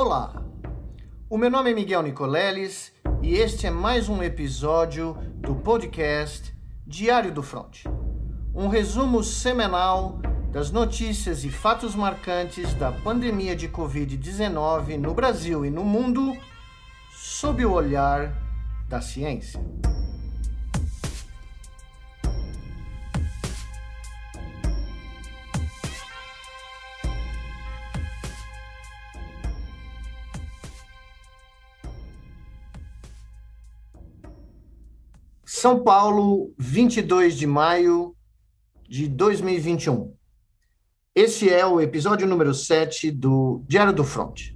Olá, o meu nome é Miguel Nicoleles e este é mais um episódio do podcast Diário do Front. Um resumo semanal das notícias e fatos marcantes da pandemia de Covid-19 no Brasil e no mundo sob o olhar da ciência. São Paulo, 22 de maio de 2021. Esse é o episódio número 7 do Diário do Front.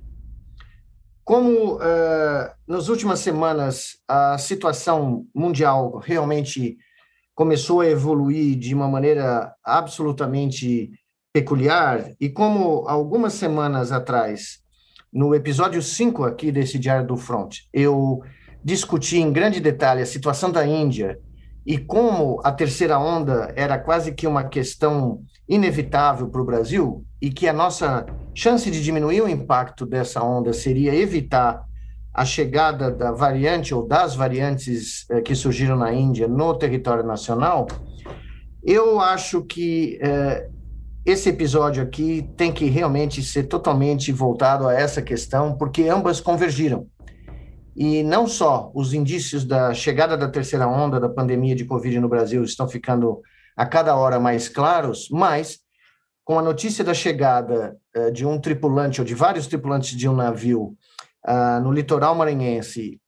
Como uh, nas últimas semanas a situação mundial realmente começou a evoluir de uma maneira absolutamente peculiar, e como algumas semanas atrás, no episódio 5 aqui desse Diário do Front, eu discutir em grande detalhe a situação da Índia e como a terceira onda era quase que uma questão inevitável para o Brasil e que a nossa chance de diminuir o impacto dessa onda seria evitar a chegada da variante ou das variantes eh, que surgiram na Índia no território nacional, eu acho que eh, esse episódio aqui tem que realmente ser totalmente voltado a essa questão, porque ambas convergiram. E não só os indícios da chegada da terceira onda da pandemia de Covid no Brasil estão ficando a cada hora mais claros, mas com a notícia da chegada uh, de um tripulante ou de vários tripulantes de um navio uh, no litoral maranhense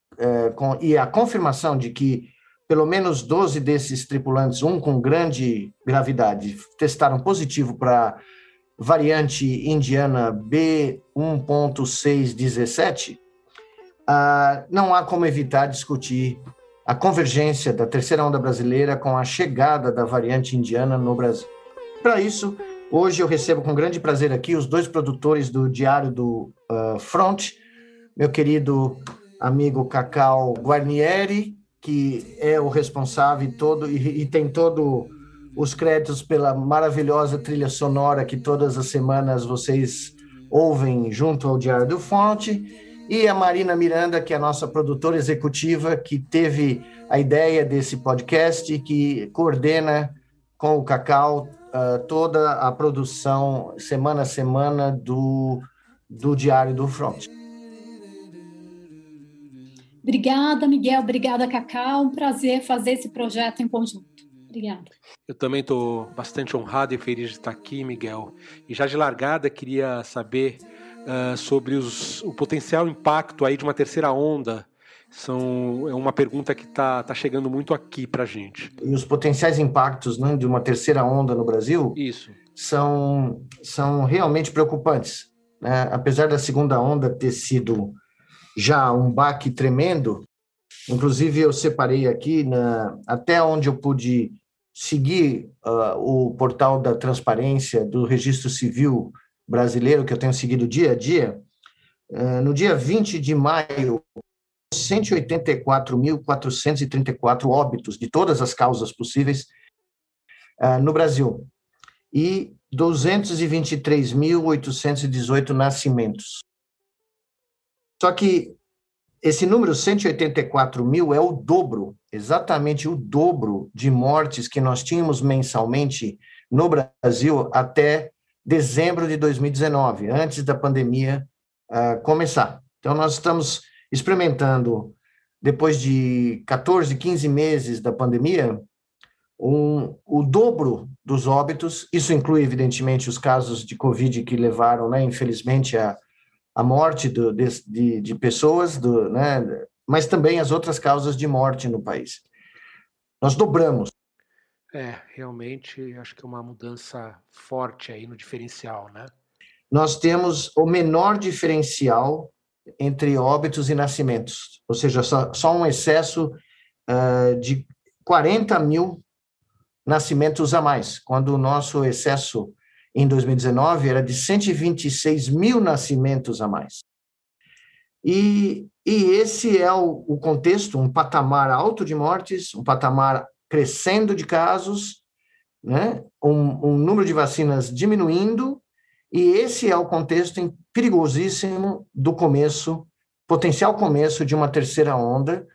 com, e a confirmação de que pelo menos 12 desses tripulantes, um com grande gravidade, testaram positivo para variante indiana B1.617, ah, não há como evitar discutir a convergência da terceira onda brasileira com a chegada da variante indiana no Brasil. Para isso, hoje eu recebo com grande prazer aqui os dois produtores do Diário do uh, Front, meu querido amigo Cacau Guarnieri, que é o responsável todo e, e tem todo os créditos pela maravilhosa trilha sonora que todas as semanas vocês ouvem junto ao Diário do Fonte e a Marina Miranda, que é a nossa produtora executiva, que teve a ideia desse podcast e que coordena com o Cacau uh, toda a produção, semana a semana, do, do Diário do Front. Obrigada, Miguel. Obrigada, Cacau. Um prazer fazer esse projeto em conjunto. Obrigada. Eu também estou bastante honrado e feliz de estar aqui, Miguel. E já de largada, queria saber uh, sobre os, o potencial impacto aí de uma terceira onda. São, é uma pergunta que está tá chegando muito aqui para a gente. E os potenciais impactos né, de uma terceira onda no Brasil Isso. São, são realmente preocupantes. Né? Apesar da segunda onda ter sido já um baque tremendo, inclusive eu separei aqui na, até onde eu pude seguir uh, o portal da transparência do registro civil brasileiro que eu tenho seguido dia a dia, eh, no dia 20 de maio, 184.434 óbitos de todas as causas possíveis eh, no Brasil e 223.818 nascimentos. Só que esse número 184 mil é o dobro, exatamente o dobro de mortes que nós tínhamos mensalmente no Brasil até dezembro de 2019, antes da pandemia uh, começar. Então, nós estamos experimentando, depois de 14, 15 meses da pandemia, um, o dobro dos óbitos. Isso inclui, evidentemente, os casos de Covid que levaram, né, infelizmente, a, a morte do, de, de, de, pessoas, do, né, mas também as outras causas de morte no país. Nós dobramos é, realmente acho que é uma mudança forte aí no diferencial, né? Nós temos o menor diferencial entre óbitos e nascimentos, ou seja, só, só um excesso uh, de 40 mil nascimentos a mais, quando o nosso excesso em 2019 era de 126 mil nascimentos a mais. E, e esse é o, o contexto, um patamar alto de mortes, um patamar crescendo de casos, né? um, um número de vacinas diminuindo E esse é o contexto perigosíssimo do começo, potencial começo de uma terceira onda,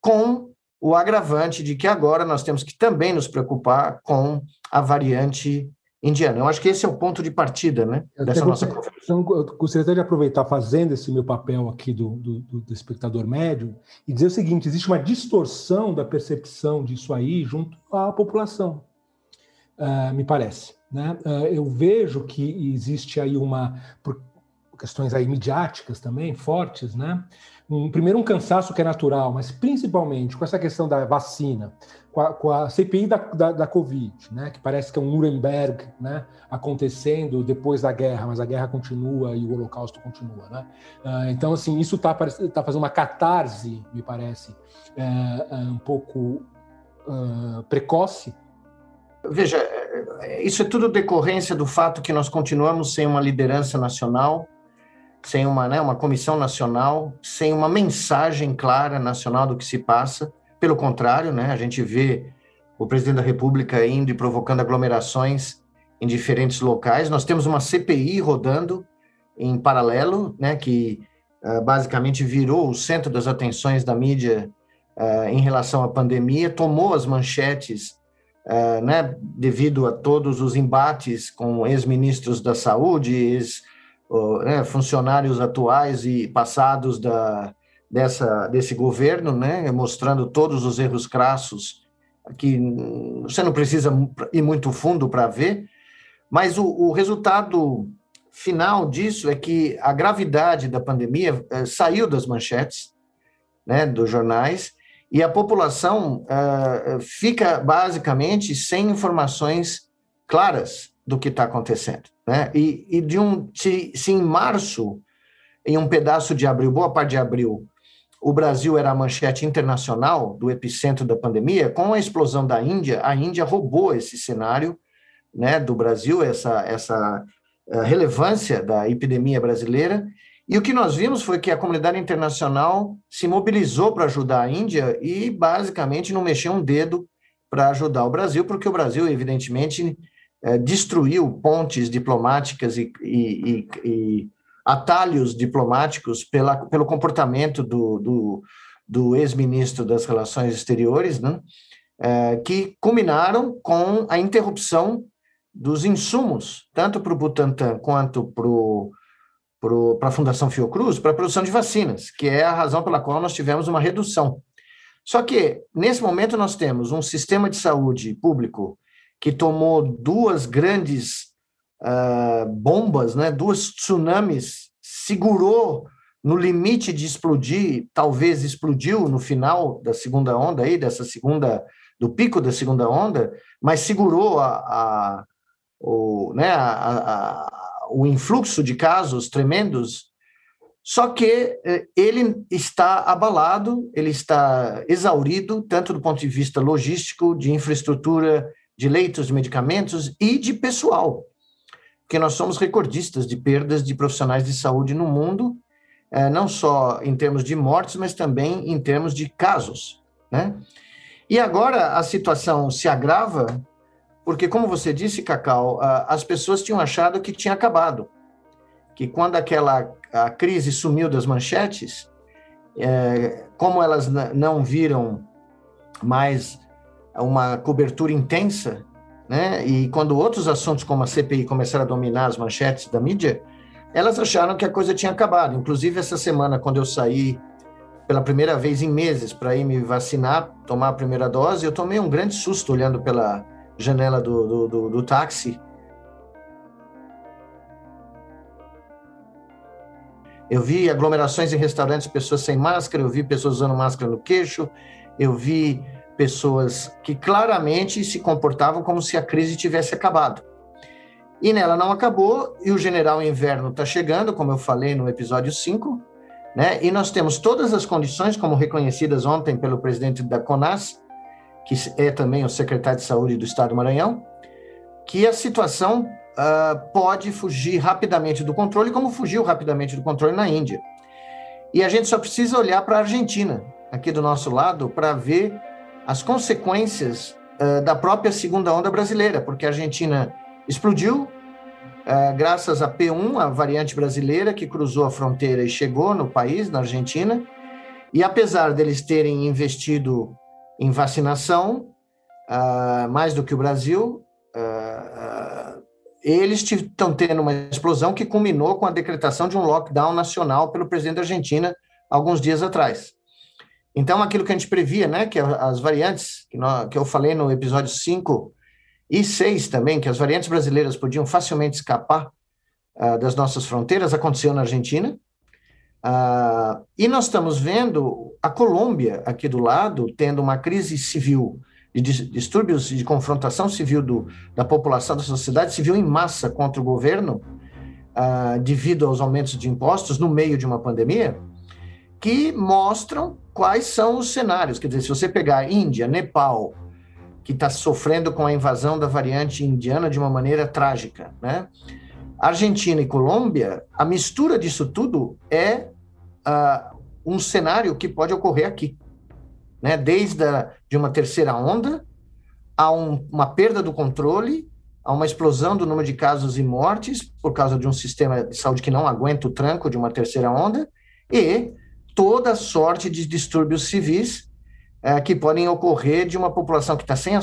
com o agravante de que agora nós temos que também nos preocupar com a variante indiana. Eu acho que esse é o ponto de partida né, dessa nossa conversa. Então, eu gostaria de aproveitar, fazendo esse meu papel aqui do, do, do, espectador médio, e dizer o seguinte: existe uma distorção da percepção disso aí junto à população, uh, me parece. Né? Uh, eu vejo que existe aí uma. Por questões aí midiáticas também, fortes, né? Um, primeiro, um cansaço que é natural, mas principalmente com essa questão da vacina, com a, com a CPI da, da, da, Covid, né, que parece que é um Nuremberg né, acontecendo depois da guerra, mas a guerra continua e o Holocausto continua. Né? Uh, então, assim, isso está tá fazendo uma catarse, me parece, é, é um pouco uh, precoce. Veja, é, isso é tudo decorrência do fato que nós continuamos sem uma liderança nacional sem uma, né, uma comissão nacional, sem uma mensagem clara nacional do que se passa. Pelo contrário, né, a gente vê o presidente da República indo e provocando aglomerações em diferentes locais. Nós temos uma CPI rodando em paralelo, né, que uh, basicamente virou o centro das atenções da mídia uh, em relação à pandemia, tomou as manchetes, uh, né, devido a todos os embates com ex-ministros da saúde, ex né, funcionários atuais e passados da, dessa, desse governo, né, mostrando todos os erros crassos que você não precisa ir muito fundo para ver, mas o, o, resultado final disso é que a gravidade da pandemia eh, saiu das manchetes né, dos jornais e a população eh, fica basicamente sem informações claras do que está acontecendo. Né? E, e de um, se, se em março, em um pedaço de abril, boa parte de abril, o Brasil era a manchete internacional do epicentro da pandemia, com a explosão da Índia, a Índia roubou esse cenário né, do Brasil, essa, essa eh, relevância da epidemia brasileira, e o que nós vimos foi que a comunidade internacional se mobilizou para ajudar a Índia e basicamente não mexeu um dedo para ajudar o Brasil, porque o Brasil, evidentemente, é, destruiu pontes diplomáticas e, e, e, atalhos diplomáticos pela, pelo comportamento do, do, do ex-ministro das Relações Exteriores, né, é, que culminaram com a interrupção dos insumos, tanto para o Butantan quanto para a Fundação Fiocruz, para a produção de vacinas, que é a razão pela qual nós tivemos uma redução. Só que, nesse momento, nós temos um sistema de saúde público que tomou duas grandes uh, bombas, né, duas tsunamis, segurou no limite de explodir, talvez explodiu no final da segunda onda aí, dessa segunda, do pico da segunda onda, mas segurou a, a o, né, a, a, o influxo de casos tremendos, só que eh, ele está abalado, ele está exaurido, tanto do ponto de vista logístico, de infraestrutura de leitos de medicamentos e de pessoal, porque nós somos recordistas de perdas de profissionais de saúde no mundo, é, não só em termos de mortes, mas também em termos de casos, né? E agora a situação se agrava, porque, como você disse, Cacau, as pessoas tinham achado que tinha acabado, que quando aquela crise sumiu das manchetes, é, como elas não viram mais uma cobertura intensa, né? E quando outros assuntos como a CPI começaram a dominar as manchetes da mídia, elas acharam que a coisa tinha acabado. Inclusive essa semana, quando eu saí pela primeira vez em meses para ir me vacinar, tomar a primeira dose, eu tomei um grande susto olhando pela janela do, do, do, do táxi. Eu vi aglomerações em restaurantes, pessoas sem máscara, eu vi pessoas usando máscara no queixo, eu vi pessoas que claramente se comportavam como se a crise tivesse acabado. E nela não acabou, e o general inverno está chegando, como eu falei no episódio 5, né? e nós temos todas as condições, como reconhecidas ontem pelo presidente da CONAS, que é também o secretário de Saúde do Estado do Maranhão, que a situação uh, pode fugir rapidamente do controle, como fugiu rapidamente do controle na Índia. E a gente só precisa olhar para a Argentina, aqui do nosso lado, para ver as consequências uh, da própria segunda onda brasileira, porque a Argentina explodiu, uh, graças a P1, a variante brasileira que cruzou a fronteira e chegou no país, na Argentina. E apesar deles terem investido em vacinação, uh, mais do que o Brasil, eles estão tendo uma explosão que culminou com a decretação de um lockdown nacional pelo presidente da Argentina alguns dias atrás. Então, aquilo que a gente previa, né, que as variantes, que, nós, que eu falei no episódio 5 e 6 também, que as variantes brasileiras podiam facilmente escapar uh, das nossas fronteiras, aconteceu na Argentina. Uh, e nós estamos vendo a Colômbia aqui do lado tendo uma crise civil, de distúrbios de confrontação civil do, da população, da sociedade civil em massa contra o governo, uh, devido aos aumentos de impostos no meio de uma pandemia, que mostram quais são os cenários. Quer dizer, se você pegar Índia, Nepal, que está sofrendo com a invasão da variante indiana de uma maneira trágica, né? Argentina e Colômbia, a mistura disso tudo é uh, um cenário que pode ocorrer aqui, né? Desde a, de uma terceira onda a um, uma perda do controle, a uma explosão do número de casos e mortes por causa de um sistema de saúde que não aguenta o tranco de uma terceira onda e toda sorte de distúrbios civis é, que podem ocorrer de uma população que está sem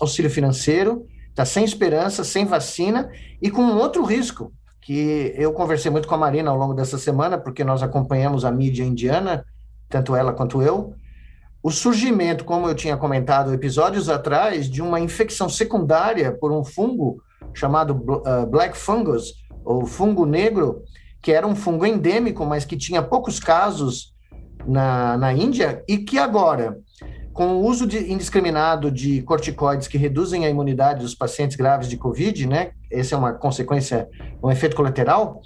auxílio financeiro, está sem esperança, sem vacina e com outro risco, que eu conversei muito com a Marina ao longo dessa semana, porque nós acompanhamos a mídia indiana, tanto ela quanto eu, o surgimento, como eu tinha comentado episódios atrás, de uma infecção secundária por um fungo chamado uh, black fungus, ou fungo negro, que era um fungo endêmico, mas que tinha poucos casos na, na Índia e que agora, com o uso de, indiscriminado de corticoides que reduzem a imunidade dos pacientes graves de Covid, né? Essa é uma consequência, um efeito colateral.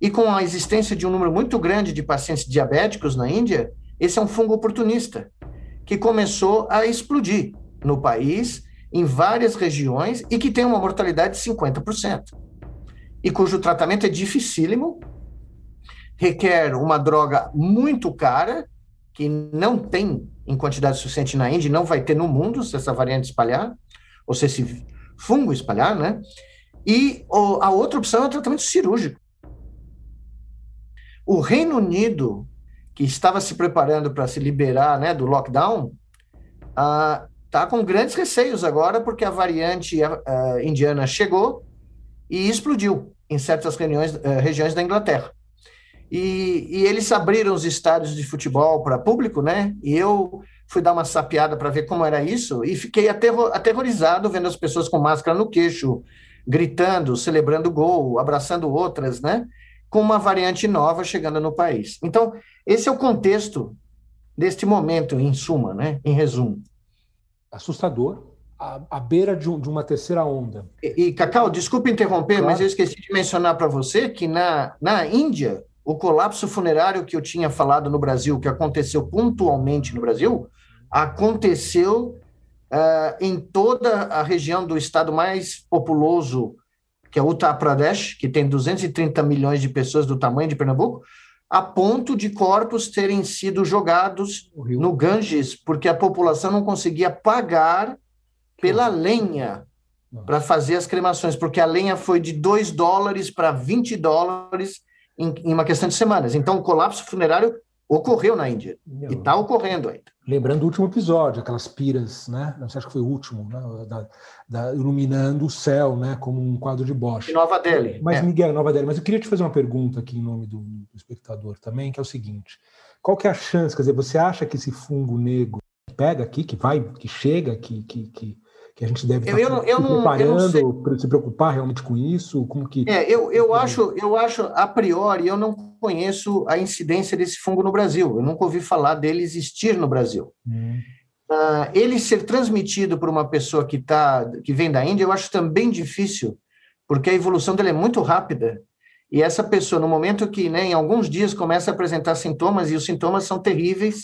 E com a existência de um número muito grande de pacientes diabéticos na Índia, esse é um fungo oportunista que começou a explodir no país, em várias regiões, e que tem uma mortalidade de 50%. E cujo tratamento é dificílimo, requer uma droga muito cara, que não tem em quantidade suficiente na Índia, não vai ter no mundo se essa variante espalhar, ou se esse fungo espalhar, né? E a outra opção é o tratamento cirúrgico. O Reino Unido, que estava se preparando para se liberar né, do lockdown, está ah, com grandes receios agora, porque a variante uh, indiana chegou e explodiu em certas regiões, uh, regiões da Inglaterra. E, e eles abriram os estádios de futebol para público, né? E eu fui dar uma sapiada para ver como era isso e fiquei aterro aterrorizado vendo as pessoas com máscara no queixo, gritando, celebrando gol, abraçando outras, né? Com uma variante nova chegando no país. Então, esse é o contexto deste momento, em suma, né? Em resumo. Assustador, à, beira de, um, de, uma terceira onda. E, e Cacau, desculpe interromper, claro. mas eu esqueci de mencionar para você que na, na Índia, o colapso funerário que eu tinha falado no Brasil, que aconteceu pontualmente no Brasil, aconteceu uh, em toda a região do estado mais populoso, que é Uttar Pradesh, que tem 230 milhões de pessoas do tamanho de Pernambuco, a ponto de corpos terem sido jogados no Ganges, porque a população não conseguia pagar pela lenha para fazer as cremações, porque a lenha foi de 2 dólares para 20 dólares em, em uma questão de semanas. Então, o colapso funerário ocorreu na Índia e está ocorrendo ainda. Lembrando o último episódio, aquelas piras, né? Não sei, acho que foi o último, né? Da, da, iluminando o céu, né? Como um quadro de Bosch. Nova Delhi. Mas, é. Miguel, Nova Delhi. Mas eu queria te fazer uma pergunta aqui em nome do, do espectador também, que é o seguinte: qual que é a chance? Quer dizer, você acha que esse fungo negro pega aqui, que vai, que chega, que, que, que que a gente deve eu, estar eu, se preparando para se preocupar realmente com isso? Como que... É, eu, eu, acho, eu acho, a priori, eu não conheço a incidência desse fungo no Brasil. Eu nunca ouvi falar dele existir no Brasil. Hum. Uh, ele ser transmitido por uma pessoa que, tá, que vem da Índia, eu acho também difícil, porque a evolução dele é muito rápida. E essa pessoa, no momento que, né, em alguns dias, começa a apresentar sintomas, e os sintomas são terríveis,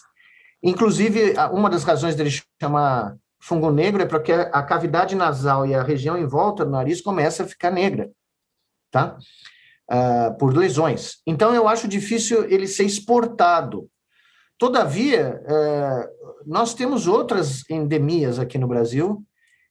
inclusive, uma das razões dele chamar fungo negro é porque a cavidade nasal e a região em volta do nariz começa a ficar negra, tá? Uh, por lesões. Então, eu acho difícil ele ser exportado. Todavia, uh, nós temos outras endemias aqui no Brasil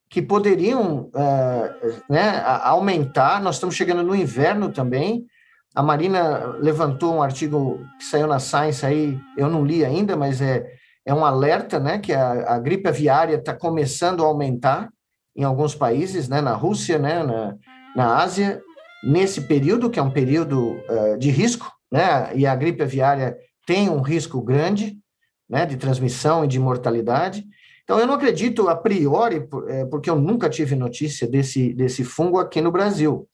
que poderiam uh, né, aumentar. Nós estamos chegando no inverno também. A Marina levantou um artigo que saiu na Science aí, eu não li ainda, mas é, é um alerta, né, que a, a gripe aviária está começando a aumentar em alguns países, né, na Rússia, né, na, na Ásia, nesse período, que é um período uh, de risco, né, e a gripe aviária tem um risco grande, né, de transmissão e de mortalidade. Então, eu não acredito a priori, é, porque eu nunca tive notícia desse, desse fungo aqui no Brasil.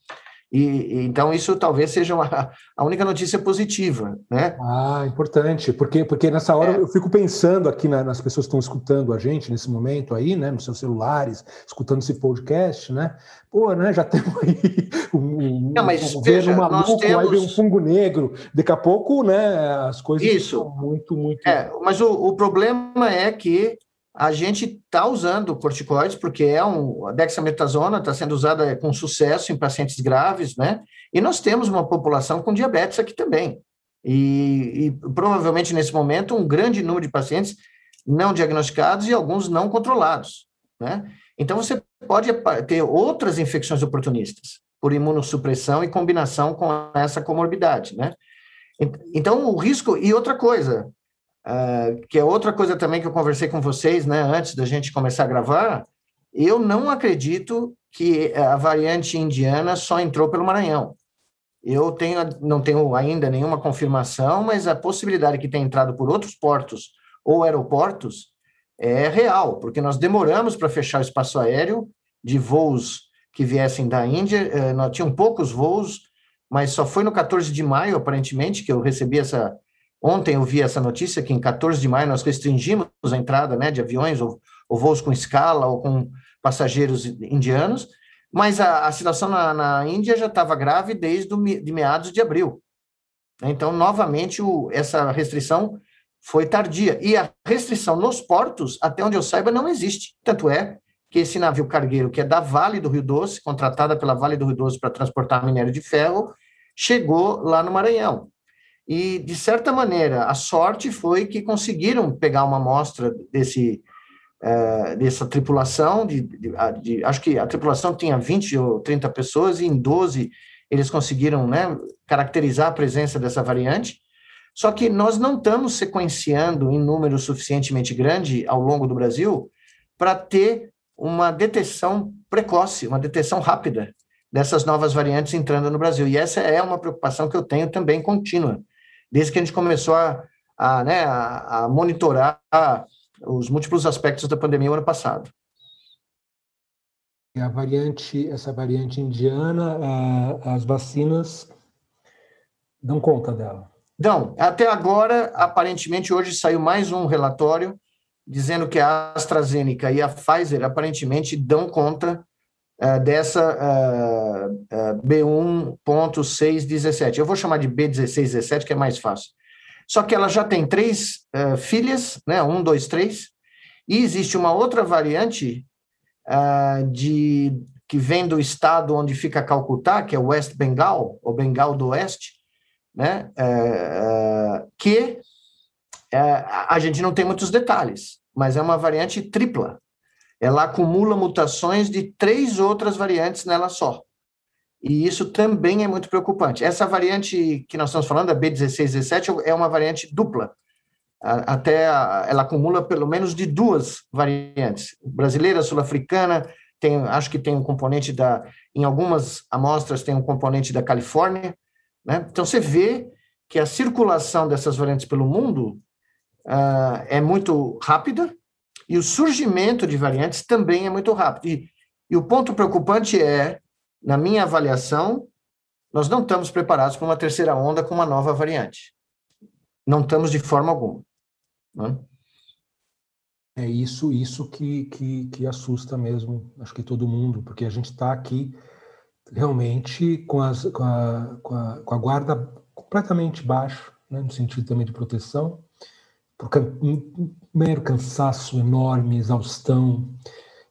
E, então isso talvez seja uma, a única notícia positiva, né? Ah, importante, porque porque nessa hora é. eu fico pensando aqui na, nas pessoas que estão escutando a gente nesse momento aí, né, nos seus celulares, escutando esse podcast, né? Pô, né, já temos aí um, Não, mas um veja, maluco, temos... aí vem um fungo negro, daqui a pouco, né, as coisas isso. muito muito É, mas o, o problema é que a gente está usando corticoides porque é um, a dexametasona está sendo usada com sucesso em pacientes graves, né? E nós temos uma população com diabetes aqui também. E, e provavelmente nesse momento um grande número de pacientes não diagnosticados e alguns não controlados, né? Então você pode ter outras infecções oportunistas por imunossupressão e combinação com essa comorbidade, né? Então o risco e outra coisa, Uh, que é outra coisa também que eu conversei com vocês, né, antes da gente começar a gravar, eu não acredito que a variante indiana só entrou pelo Maranhão. Eu tenho, não tenho ainda nenhuma confirmação, mas a possibilidade que tenha entrado por outros portos ou aeroportos é real, porque nós demoramos para fechar o espaço aéreo de voos que viessem da Índia, uh, nós tínhamos poucos voos, mas só foi no 14 de maio, aparentemente, que eu recebi essa, Ontem eu vi essa notícia que em 14 de maio nós restringimos a entrada né, de aviões ou, ou voos com escala ou com passageiros indianos, mas a, a situação na, na, Índia já estava grave desde de meados de abril. Então, novamente, o, essa restrição foi tardia. E a restrição nos portos, até onde eu saiba, não existe. Tanto é que esse navio cargueiro, que é da Vale do Rio Doce, contratada pela Vale do Rio Doce para transportar minério de ferro, chegou lá no Maranhão. E, de certa maneira, a sorte foi que conseguiram pegar uma amostra desse, é, dessa tripulação, de, de, de, acho que a tripulação tinha 20 ou 30 pessoas, e em 12 eles conseguiram né, caracterizar a presença dessa variante. Só que nós não estamos sequenciando em número suficientemente grande ao longo do Brasil para ter uma detecção precoce, uma detecção rápida dessas novas variantes entrando no Brasil. E essa é uma preocupação que eu tenho também contínua desde que a gente começou a, a, né, a, a monitorar os múltiplos aspectos da pandemia o ano passado. A variante, essa variante indiana, as vacinas dão conta dela? Não, até agora, aparentemente, hoje saiu mais um relatório dizendo que a AstraZeneca e a Pfizer aparentemente dão conta uh, dessa uh, uh, B1.617. Eu vou chamar de B1617, que é mais fácil. Só que ela já tem três filhas, né? Um, dois, três, e existe uma outra variante de que vem do estado onde fica Calcutá, que é West Bengal, ou Bengal do Oeste, né? que a gente não tem muitos detalhes, mas é uma variante tripla ela acumula mutações de três outras variantes nela só. E isso também é muito preocupante. Essa variante que nós estamos falando, a B1617, é uma variante dupla. Até ela acumula pelo menos de duas variantes. Brasileira, sul-africana, tem, acho que tem um componente da. Em algumas amostras tem um componente da Califórnia. Né? Então você vê que a circulação dessas variantes pelo mundo uh, é muito rápida, e o surgimento de variantes também é muito rápido. E, e o ponto preocupante é, na minha avaliação, nós não estamos preparados para uma terceira onda com uma nova variante. Não estamos de forma alguma. Né? É isso, isso que, que, que, assusta mesmo, acho que todo mundo, porque a gente está aqui realmente com, as, com, a, com, a, com a guarda completamente baixa, né, no sentido também de proteção, porque um mero cansaço enorme, exaustão,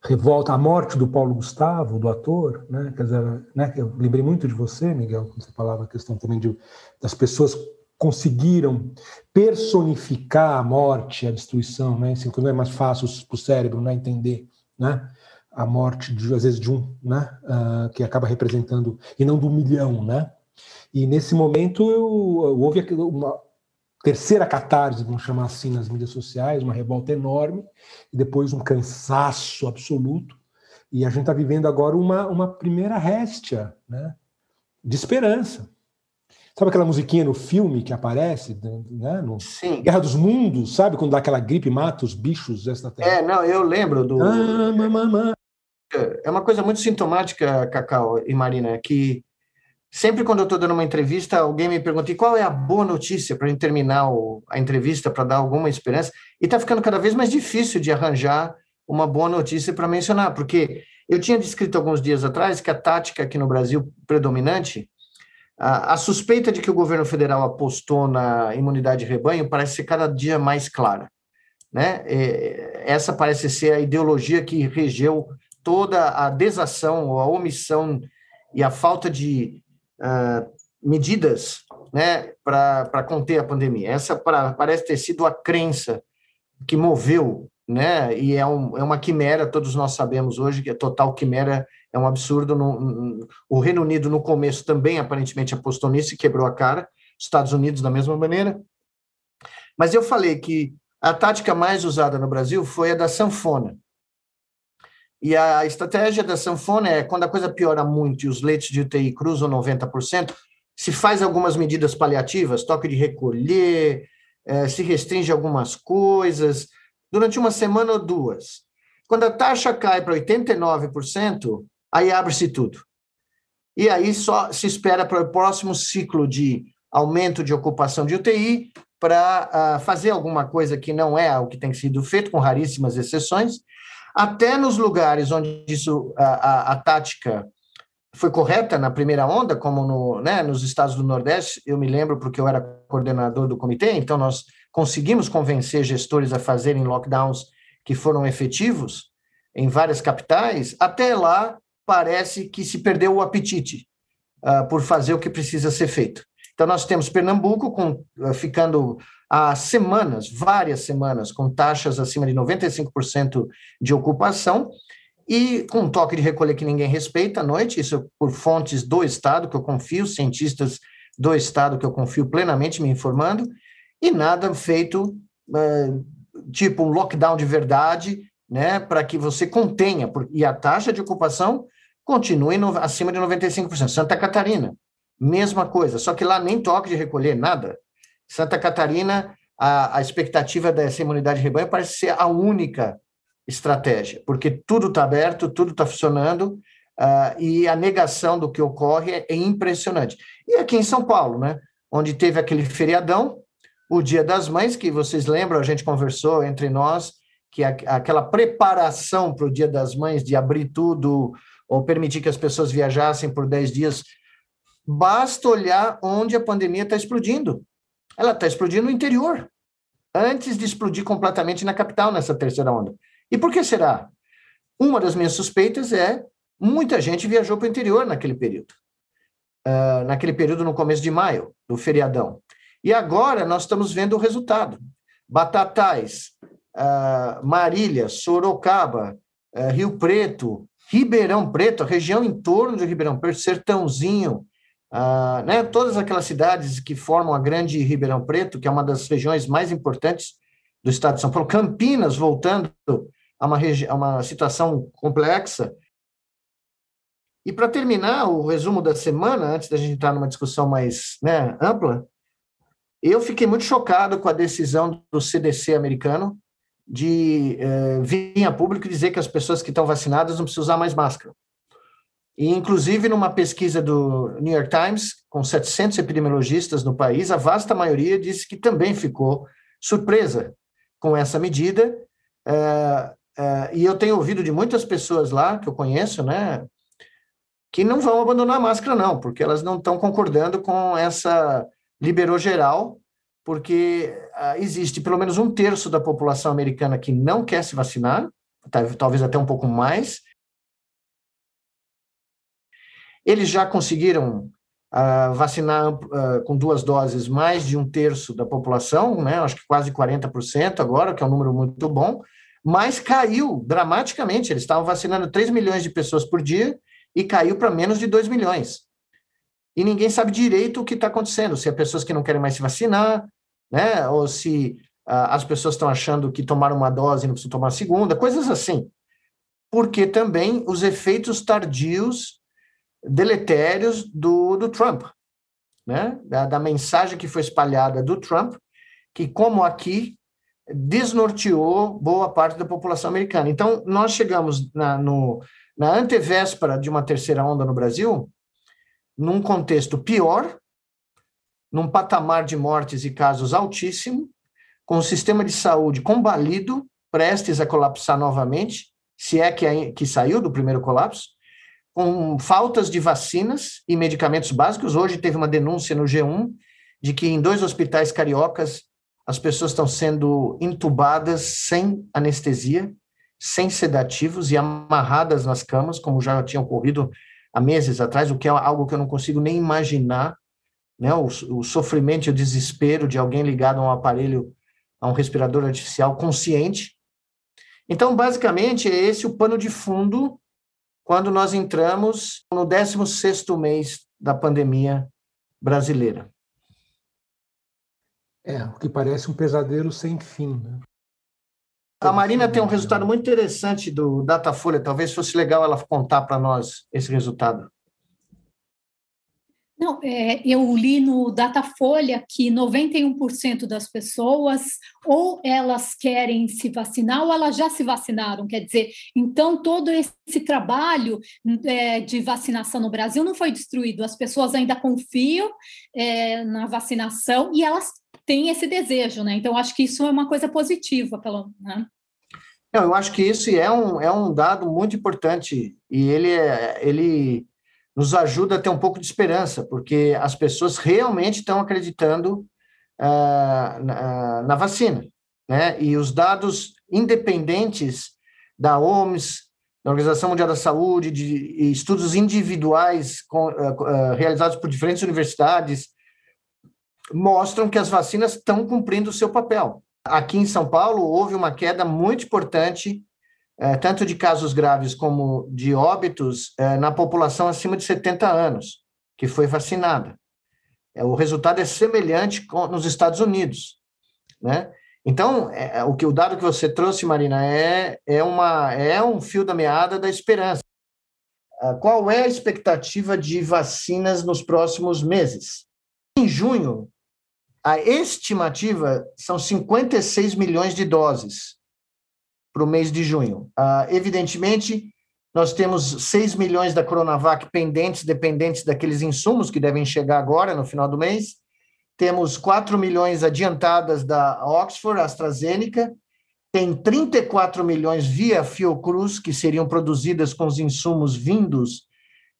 revolta, a morte do Paulo Gustavo, do ator, né? Quer dizer, né? Eu lembrei muito de você, Miguel, quando você falava a questão também de, das pessoas conseguiram personificar a morte, a destruição, né? Assim, não é mais fácil para o cérebro, né? Entender, né? a morte, de, às vezes, de um, né? Uh, que acaba representando, e não do milhão, né? E nesse momento eu, houve uma terceira catarse, vamos chamar assim, nas mídias sociais, uma revolta enorme, e depois um cansaço absoluto. E a gente está vivendo agora uma, uma primeira réstia né? de esperança. Sabe aquela musiquinha no filme que aparece, né? No Sim. Guerra dos Mundos, sabe quando dá aquela gripe mata os bichos extraterrestres? É, não, eu lembro do. Ah, mamãe. É uma coisa muito sintomática, Cacau e Marina, que sempre quando eu estou dando uma entrevista, alguém me pergunta qual é a boa notícia para a terminar a entrevista, para dar alguma esperança, e está ficando cada vez mais difícil de arranjar uma boa notícia para mencionar, porque eu tinha descrito alguns dias atrás que a tática aqui no Brasil predominante, a, a suspeita de que o governo federal apostou na imunidade de rebanho parece ser cada dia mais clara. Né? É, essa parece ser a ideologia que regeu toda a desação ou a omissão e a falta de uh, medidas né, para conter a pandemia. Essa pra, parece ter sido a crença que moveu, né, e é, um, é uma quimera, todos nós sabemos hoje que a total quimera é um absurdo. No, no, o Reino Unido, no começo, também aparentemente apostou nisso e quebrou a cara, Estados Unidos da mesma maneira. Mas eu falei que a tática mais usada no Brasil foi a da sanfona. E a estratégia da sanfona é quando a coisa piora muito e os leitos de UTI cruzam 90%, se faz algumas medidas paliativas, toque de recolher, é, se restringe algumas coisas, durante uma semana ou duas. Quando a taxa cai para 89%, aí abre-se tudo. E aí só se espera para o próximo ciclo de aumento de ocupação de UTI para uh, fazer alguma coisa que não é o que tem sido feito, com raríssimas exceções, até nos lugares onde isso, a, a, a tática foi correta na primeira onda, como no, né, nos estados do Nordeste, eu me lembro porque eu era coordenador do comitê, então nós conseguimos convencer gestores a fazerem lockdowns que foram efetivos em várias capitais, até lá parece que se perdeu o apetite uh, por fazer o que precisa ser feito. Então nós temos Pernambuco com, uh, ficando há semanas, várias semanas, com taxas acima de 95% de ocupação, e com um toque de recolher que ninguém respeita à noite, isso por fontes do Estado, que eu confio, cientistas do Estado, que eu confio plenamente me informando, e nada feito, uh, tipo um lockdown de verdade, né, para que você contenha, e a taxa de ocupação continue no, acima de 95%. Santa Catarina, mesma coisa, só que lá nem toque de recolher, nada. Santa Catarina, a, a expectativa dessa imunidade de rebanho parece ser a única estratégia, porque tudo está aberto, tudo está funcionando, uh, e a negação do que ocorre é, é, impressionante. E aqui em São Paulo, né, onde teve aquele feriadão, o Dia das Mães, que vocês lembram, a gente conversou entre nós, que a, aquela preparação para o Dia das Mães, de abrir tudo, ou permitir que as pessoas viajassem por 10 dias, basta olhar onde a pandemia está explodindo ela está explodindo no interior, antes de explodir completamente na capital nessa terceira onda. E por que será? Uma das minhas suspeitas é muita gente viajou para o interior naquele período. Uh, naquele período no começo de maio, do feriadão. E agora nós estamos vendo o resultado. Batatais, uh, Marília, Sorocaba, uh, Rio Preto, Ribeirão Preto, a região em torno de Ribeirão Preto, Sertãozinho, ah, né, todas aquelas cidades que formam a grande Ribeirão Preto, que é uma das regiões mais importantes do estado de São Paulo, Campinas, voltando a uma, a uma situação complexa. E para terminar o resumo da semana, antes da gente entrar numa discussão mais né, ampla, eu fiquei muito chocado com a decisão do CDC americano de eh, vir a público dizer que as pessoas que estão vacinadas não precisam usar mais máscara. E, inclusive, numa pesquisa do New York Times, com 700 epidemiologistas no país, a vasta maioria disse que também ficou surpresa com essa medida. É, é, e eu tenho ouvido de muitas pessoas lá, que eu conheço, né, que não vão abandonar a máscara, não, porque elas não estão concordando com essa liberou geral, porque uh, existe pelo menos um terço da população americana que não quer se vacinar, talvez até um pouco mais, eles já conseguiram uh, vacinar uh, com duas doses mais de um terço da população, né? acho que quase 40% agora, que é um número muito bom, mas caiu dramaticamente. Eles estavam vacinando 3 milhões de pessoas por dia e caiu para menos de 2 milhões. E ninguém sabe direito o que está acontecendo, se é pessoas que não querem mais se vacinar, né? ou se uh, as pessoas estão achando que tomaram uma dose e não precisam tomar a segunda, coisas assim. Porque também os efeitos tardios, deletérios do, do Trump, né? da, da mensagem que foi espalhada do Trump, que, como aqui, desnorteou boa parte da população americana. Então, nós chegamos na, no, na antevéspera de uma terceira onda no Brasil, num contexto pior, num patamar de mortes e casos altíssimo, com o sistema de saúde combalido, prestes a colapsar novamente, se é que, que saiu do primeiro colapso, com faltas de vacinas e medicamentos básicos. Hoje teve uma denúncia no G1 de que em dois hospitais cariocas as pessoas estão sendo intubadas sem anestesia, sem sedativos e amarradas nas camas, como já tinha ocorrido há meses atrás, o que é algo que eu não consigo nem imaginar, né? O, o sofrimento e o desespero de alguém ligado a um aparelho, a um respirador artificial consciente. Então, basicamente, é esse o pano de fundo quando nós entramos no 16º mês da pandemia brasileira. É, o que parece um pesadelo sem fim. Né? A Marina tem um resultado muito interessante do Datafolha. Talvez fosse legal ela contar para nós esse resultado. Não, é, eu li no Datafolha que 91% das pessoas ou elas querem se vacinar ou elas já se vacinaram. Quer dizer, então todo esse trabalho é, de vacinação no Brasil não foi destruído. As pessoas ainda confiam é, na vacinação e elas têm esse desejo, né? Então acho que isso é uma coisa positiva, pelo, né? Eu acho que isso é um, é um dado muito importante e ele, é, ele nos ajuda a ter um pouco de esperança, porque as pessoas realmente estão acreditando uh, na, na, vacina, né? E os dados independentes da OMS, da Organização Mundial da Saúde, de estudos individuais com, uh, uh, realizados por diferentes universidades, mostram que as vacinas estão cumprindo o seu papel. Aqui em São Paulo, houve uma queda muito importante tanto de casos graves como de óbitos, é, na população acima de 70 anos, que foi vacinada. É, o resultado é semelhante nos Estados Unidos, né? Então, é, é, o que o dado que você trouxe, Marina, é, é, uma, é um fio da meada da esperança. É, qual é a expectativa de vacinas nos próximos meses? Em junho, a estimativa são 56 milhões de doses para o mês de junho. Uh, evidentemente, nós temos 6 milhões da Coronavac pendentes, dependentes daqueles insumos que devem chegar agora, no final do mês. Temos 4 milhões adiantadas da Oxford, AstraZeneca. Tem 34 milhões via Fiocruz, que seriam produzidas com os insumos vindos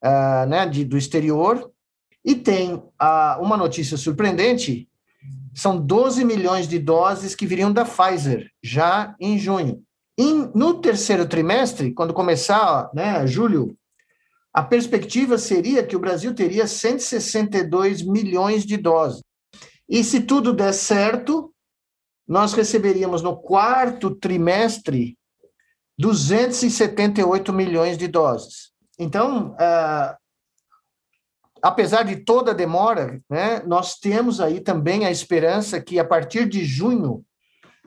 uh, né, de, do exterior. E tem uh, uma notícia surpreendente: são 12 milhões de doses que viriam da Pfizer, já em junho no terceiro trimestre, quando começar, né, julho, a perspectiva seria que o Brasil teria 162 milhões de doses. E se tudo der certo, nós receberíamos no quarto trimestre 278 milhões de doses. Então, uh, apesar de toda a demora, né, nós temos aí também a esperança que a partir de junho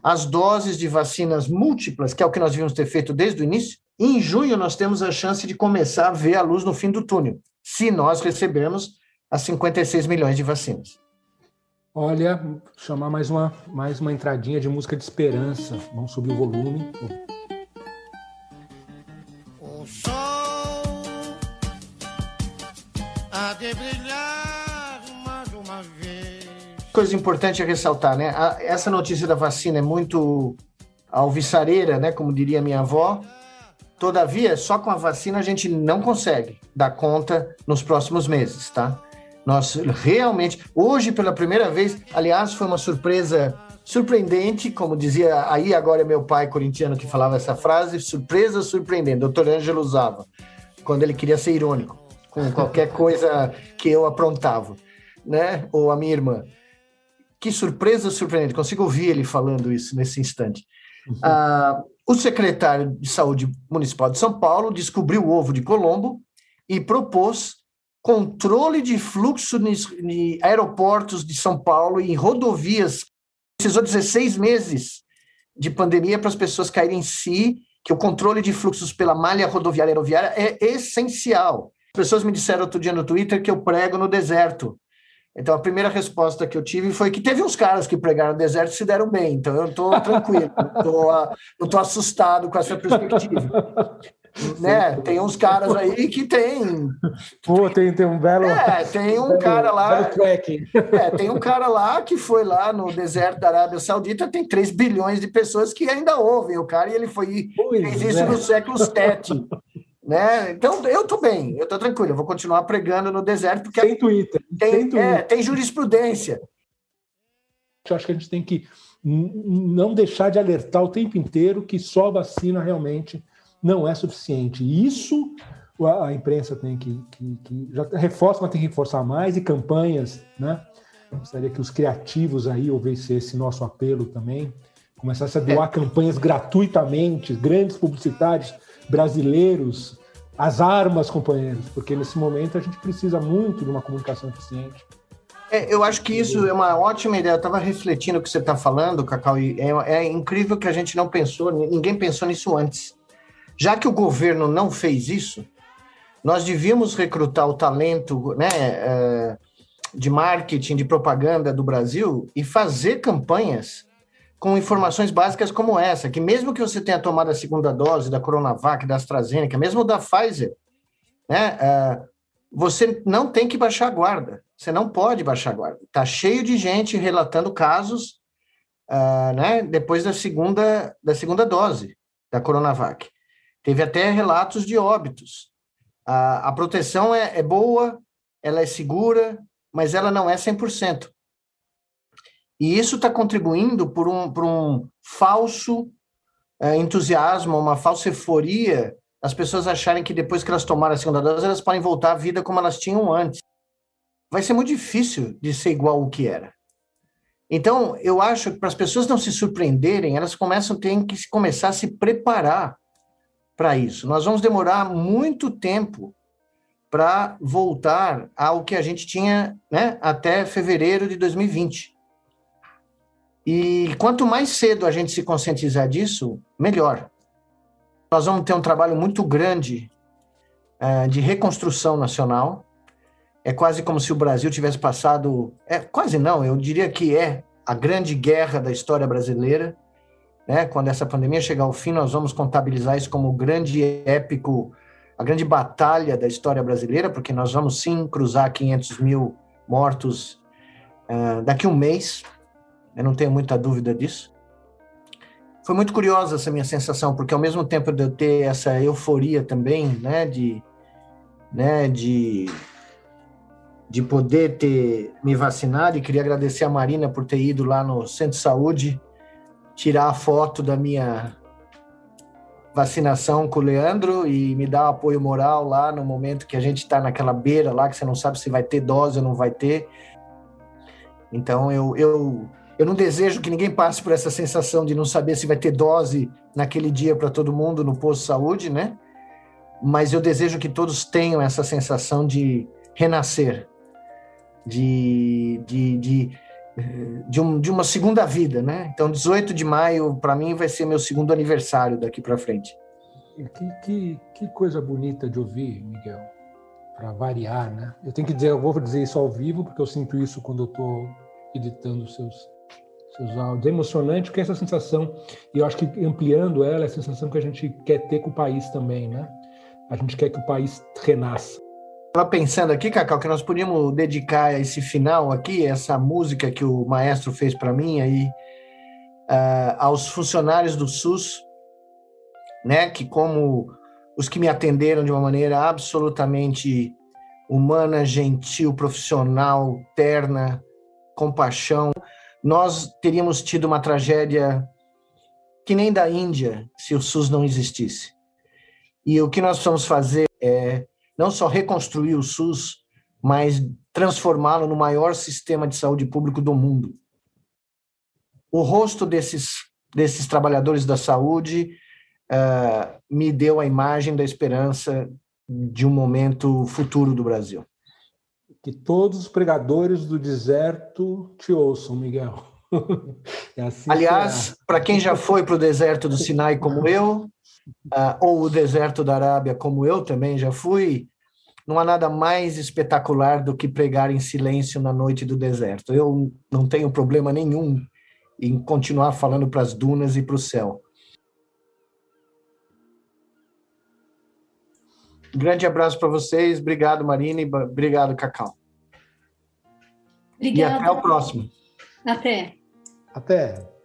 as doses de vacinas múltiplas, que é o que nós devíamos ter feito desde o início, em junho nós temos a chance de começar a ver a luz no fim do túnel, se nós recebermos as 56 milhões de vacinas. Olha, chamar mais uma, mais uma entradinha de música de esperança. Vamos subir o volume. Coisa importante a ressaltar, né? A, essa notícia da vacina é muito alvissareira, né? Como diria minha avó. Todavia, só com a vacina a gente não consegue dar conta nos próximos meses, tá? Nós realmente, hoje pela primeira vez, aliás, foi uma surpresa surpreendente, como dizia aí agora é meu pai corintiano que falava essa frase, surpresa surpreendente, doutor Ângelo usava, quando ele queria ser irônico, com qualquer coisa que eu aprontava, né? Ou a minha irmã. Que surpresa surpreendente. Consigo ouvir ele falando isso nesse instante. Uhum. Ah, o secretário de Saúde Municipal de São Paulo descobriu o ovo de Colombo e propôs controle de fluxo em aeroportos de São Paulo e em rodovias. Precisou 16 meses de pandemia para as pessoas caírem em si, que o controle de fluxos pela malha rodoviária e aeroviária é essencial. As pessoas me disseram outro dia no Twitter que eu prego no deserto. Então, a primeira resposta que eu tive foi que teve uns caras que pregaram no deserto e se deram bem. Então, eu estou tranquilo, não estou assustado com essa perspectiva. né? Tem uns caras aí que tem. Pô, tem, tem um belo. É, tem um belo, cara lá. É, tem um cara lá que foi lá no deserto da Arábia Saudita, tem 3 bilhões de pessoas que ainda ouvem o cara, e ele foi pois fez isso é. no século VII. Né? Então, eu estou bem, eu estou tranquilo, eu vou continuar pregando no deserto. Porque tem Twitter. Tem, tem, Twitter. É, tem jurisprudência. Eu acho que a gente tem que não deixar de alertar o tempo inteiro que só vacina realmente não é suficiente. Isso a imprensa tem que, que, que já reforça, mas tem que reforçar mais e campanhas, né? Gostaria que os criativos aí ouvissem esse nosso apelo também, começassem a doar é. campanhas gratuitamente, grandes publicitários brasileiros, as armas, companheiros, porque nesse momento a gente precisa muito de uma comunicação eficiente. É, eu acho que isso é uma ótima ideia. Eu estava refletindo o que você está falando, Cacau, e é, é, incrível que a gente não pensou, ninguém pensou nisso antes. Já que o governo não fez isso, nós devíamos recrutar o talento né, é, de marketing, de propaganda do Brasil e fazer campanhas com informações básicas como essa, que mesmo que você tenha tomado a segunda dose da Coronavac, da AstraZeneca, mesmo da Pfizer, né, é, você não tem que baixar a guarda. Você não pode baixar a guarda. Está cheio de gente relatando casos uh, né, depois da segunda, da segunda dose da Coronavac. Teve até relatos de óbitos. A, a proteção é, é boa, ela é segura, mas ela não é 100%. E isso está contribuindo por um, por um falso é, entusiasmo, uma falsa euforia, as pessoas acharem que depois que elas tomaram a segunda dose, elas podem voltar à vida como elas tinham antes. Vai ser muito difícil de ser igual o que era. Então, eu acho que para as pessoas não se surpreenderem, elas começam ter que começar a se preparar para isso. Nós vamos demorar muito tempo para voltar ao que a gente tinha né, até fevereiro de 2020. E quanto mais cedo a gente se conscientizar disso, melhor. Nós vamos ter um trabalho muito grande uh, de reconstrução nacional. É quase como se o Brasil tivesse passado. É quase não, eu diria que é a grande guerra da história brasileira né? Quando essa pandemia chegar ao fim, nós vamos contabilizar isso como o grande épico, a grande batalha da história brasileira, porque nós vamos sim cruzar 500 mil mortos uh, daqui a um mês. Eu não tenho muita dúvida disso. Foi muito curiosa essa minha sensação, porque ao mesmo tempo de eu ter essa euforia também, né, de, né, de de poder ter me vacinado e queria agradecer a Marina por ter ido lá no centro de saúde tirar a foto da minha vacinação com o Leandro e me dar apoio moral lá no momento que a gente está naquela beira lá, que você não sabe se vai ter dose ou não vai ter. Então, eu, eu, eu não desejo que ninguém passe por essa sensação de não saber se vai ter dose naquele dia para todo mundo no posto de saúde, né? Mas eu desejo que todos tenham essa sensação de renascer, de, de, de de, um, de uma segunda vida, né? Então, 18 de maio, para mim, vai ser meu segundo aniversário daqui para frente. Que, que, que, coisa bonita de ouvir, Miguel, para variar, né? Eu tenho que dizer, eu vou dizer isso ao vivo, porque eu sinto isso quando eu estou editando seus, seus áudios. É emocionante, porque é essa sensação, e eu acho que ampliando ela, é a sensação que a gente quer ter com o país também, né? A gente quer que o país renasça. Estava pensando aqui, Cacau, que nós podíamos dedicar esse final aqui, essa música que o maestro fez para mim aí, uh, aos funcionários do SUS, né, que como os que me atenderam de uma maneira absolutamente humana, gentil, profissional, terna, compaixão, nós teríamos tido uma tragédia que nem da Índia se o SUS não existisse. E o que nós precisamos fazer é não só reconstruir o SUS, mas transformá-lo no maior sistema de saúde público do mundo. O rosto desses, desses trabalhadores da saúde uh, me deu a imagem da esperança de um momento futuro do Brasil. Que todos os pregadores do deserto te ouçam, Miguel. assim Aliás, para quem já foi para o deserto do Sinai como eu, uh, ou o deserto da Arábia como eu também já fui, não há nada mais espetacular do que pregar em silêncio na noite do deserto. Eu não tenho problema nenhum em continuar falando para as dunas e para o céu. Grande abraço para vocês. Obrigado, Marina. E obrigado, Cacau. Obrigada. E até o próximo. Até. Até.